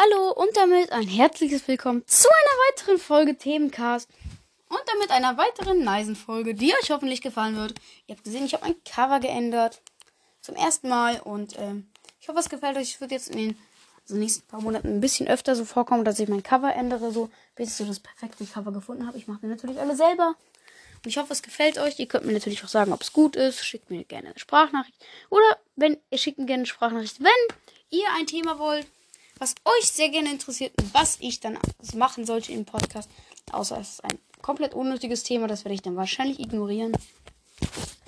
Hallo und damit ein herzliches Willkommen zu einer weiteren Folge Themencast und damit einer weiteren nice Folge, die euch hoffentlich gefallen wird. Ihr habt gesehen, ich habe mein Cover geändert zum ersten Mal und ähm, ich hoffe, es gefällt euch. Ich würde jetzt in den also nächsten paar Monaten ein bisschen öfter so vorkommen, dass ich mein Cover ändere, so bis ich so das perfekte Cover gefunden habe. Ich mache mir natürlich alle selber. Und ich hoffe, es gefällt euch. Ihr könnt mir natürlich auch sagen, ob es gut ist. Schickt mir gerne eine Sprachnachricht. Oder wenn ihr schickt mir gerne eine Sprachnachricht, wenn ihr ein Thema wollt, was euch sehr gerne interessiert und was ich dann machen sollte im Podcast. Außer es ist ein komplett unnötiges Thema, das werde ich dann wahrscheinlich ignorieren.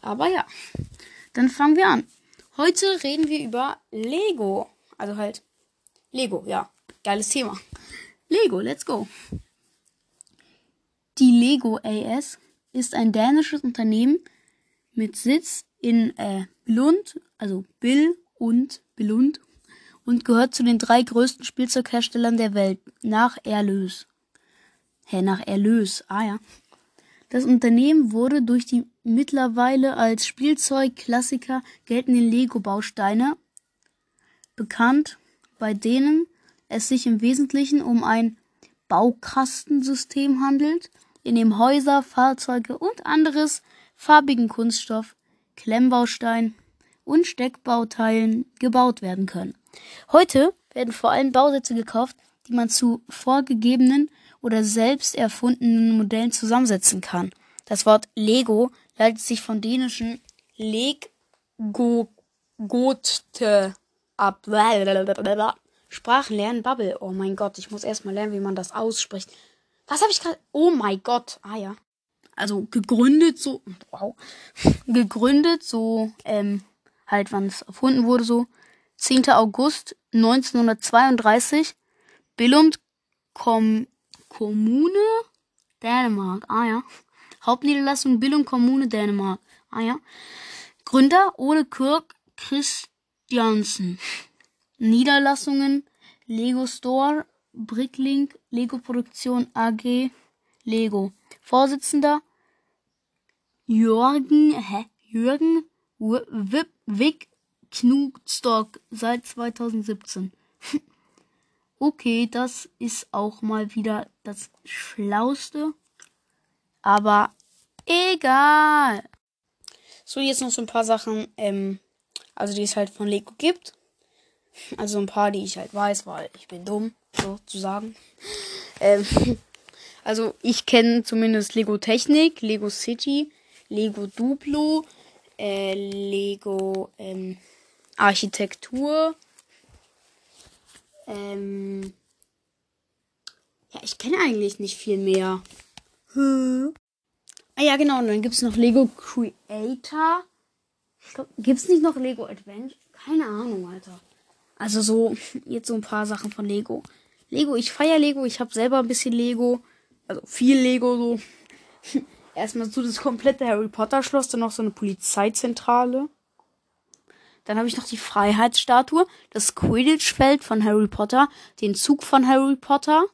Aber ja, dann fangen wir an. Heute reden wir über Lego. Also halt Lego, ja. Geiles Thema. Lego, let's go. Die Lego AS ist ein dänisches Unternehmen mit Sitz in äh, Billund, also Bill und Billund und gehört zu den drei größten Spielzeugherstellern der Welt nach Erlös. Hä, nach Erlös, ah ja. Das Unternehmen wurde durch die mittlerweile als Spielzeugklassiker geltenden Lego-Bausteine bekannt, bei denen es sich im Wesentlichen um ein Baukastensystem handelt, in dem Häuser, Fahrzeuge und anderes farbigen Kunststoff, Klemmbaustein und Steckbauteilen gebaut werden können. Heute werden vor allem Bausätze gekauft, die man zu vorgegebenen oder selbst erfundenen Modellen zusammensetzen kann. Das Wort Lego leitet sich von dänischen Lego Gothe ab. Sprachen lernen Bubble. Oh mein Gott, ich muss erstmal lernen, wie man das ausspricht. Was habe ich gerade? Oh mein Gott. Ah ja. Also gegründet so. Wow. Gegründet so, ähm, halt, wann es erfunden wurde, so 10. August 1932, Billund Kom Kommune Dänemark. Ah ja. Hauptniederlassung Billund Kommune Dänemark. Ah ja. Gründer Ole Kirk Christiansen. Niederlassungen Lego Store, Bricklink, Lego Produktion AG, Lego. Vorsitzender Jürgen, hä? Jürgen Wick Knutstock seit 2017. okay, das ist auch mal wieder das Schlauste. Aber egal. So, jetzt noch so ein paar Sachen, ähm, also die es halt von Lego gibt. Also ein paar, die ich halt weiß, weil ich bin dumm, sozusagen. Ähm, also ich kenne zumindest Lego Technik, Lego City, Lego Duplo, äh, Lego, ähm, Architektur. Ähm, ja, ich kenne eigentlich nicht viel mehr. Hm. Ah ja, genau. Und dann gibt es noch Lego Creator. Gibt es nicht noch Lego Adventure? Keine Ahnung, Alter. Also so, jetzt so ein paar Sachen von Lego. Lego, ich feiere Lego. Ich habe selber ein bisschen Lego. Also viel Lego so. Erstmal so das komplette Harry Potter Schloss, dann noch so eine Polizeizentrale. Dann habe ich noch die Freiheitsstatue, das Quidditch-Feld von Harry Potter, den Zug von Harry Potter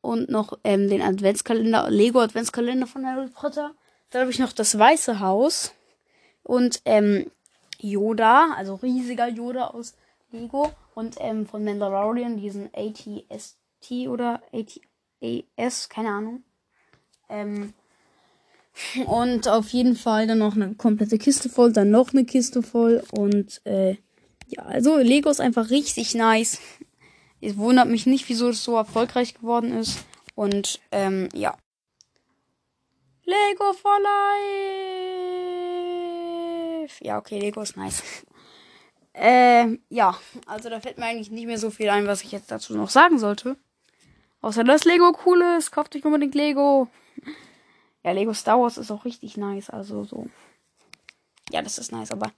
und noch ähm, den Adventskalender, Lego Adventskalender von Harry Potter. Dann habe ich noch das Weiße Haus und ähm, Yoda, also riesiger Yoda aus Lego und ähm, von Mandalorian diesen ATST oder ATAS, keine Ahnung. Ähm, und auf jeden Fall dann noch eine komplette Kiste voll, dann noch eine Kiste voll. Und äh, ja, also Lego ist einfach richtig nice. Es wundert mich nicht, wieso es so erfolgreich geworden ist. Und ähm, ja. Lego for Life. Ja, okay, Lego ist nice. äh, ja, also da fällt mir eigentlich nicht mehr so viel ein, was ich jetzt dazu noch sagen sollte. Außer dass Lego cool ist. Kauft euch unbedingt Lego. Ja, Lego Star Wars ist auch richtig nice. Also so. Ja, das ist nice, aber.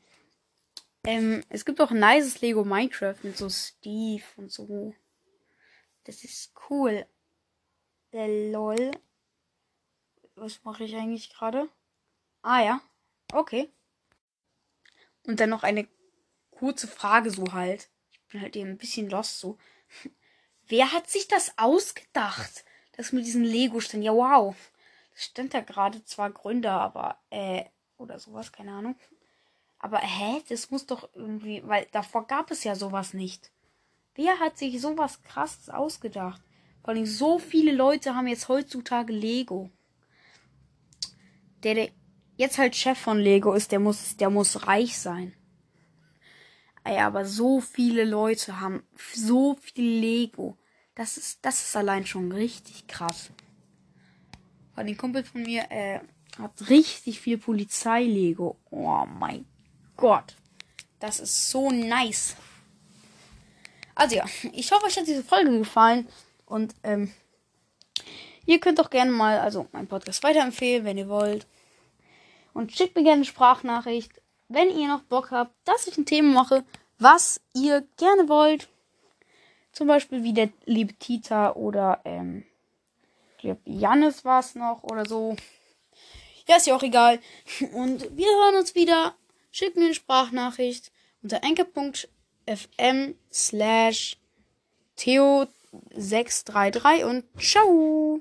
Ähm, es gibt auch ein nices Lego Minecraft mit so Steve und so. Das ist cool. Der LOL. Was mache ich eigentlich gerade? Ah ja. Okay. Und dann noch eine kurze Frage so halt. Ich bin halt eben ein bisschen lost so. Wer hat sich das ausgedacht? Das mit diesen Lego-Ständen. Ja, wow stand da gerade zwar Gründer, aber, äh, oder sowas, keine Ahnung. Aber, hä? Das muss doch irgendwie, weil davor gab es ja sowas nicht. Wer hat sich sowas krasses ausgedacht? Vor allem so viele Leute haben jetzt heutzutage Lego. Der, der jetzt halt Chef von Lego ist, der muss, der muss reich sein. Ey, aber so viele Leute haben so viel Lego. Das ist, das ist allein schon richtig krass. Weil den Kumpel von mir, äh, hat richtig viel Polizei-Lego. Oh mein Gott. Das ist so nice. Also ja, ich hoffe, euch hat diese Folge gefallen. Und ähm, ihr könnt doch gerne mal also meinen Podcast weiterempfehlen, wenn ihr wollt. Und schickt mir gerne eine Sprachnachricht, wenn ihr noch Bock habt, dass ich ein Thema mache, was ihr gerne wollt. Zum Beispiel wie der liebe Tita oder ähm, glaube Jannis war es noch oder so. Ja, ist ja auch egal. Und wir hören uns wieder. Schickt mir eine Sprachnachricht unter enke.fm slash theo633 und ciao.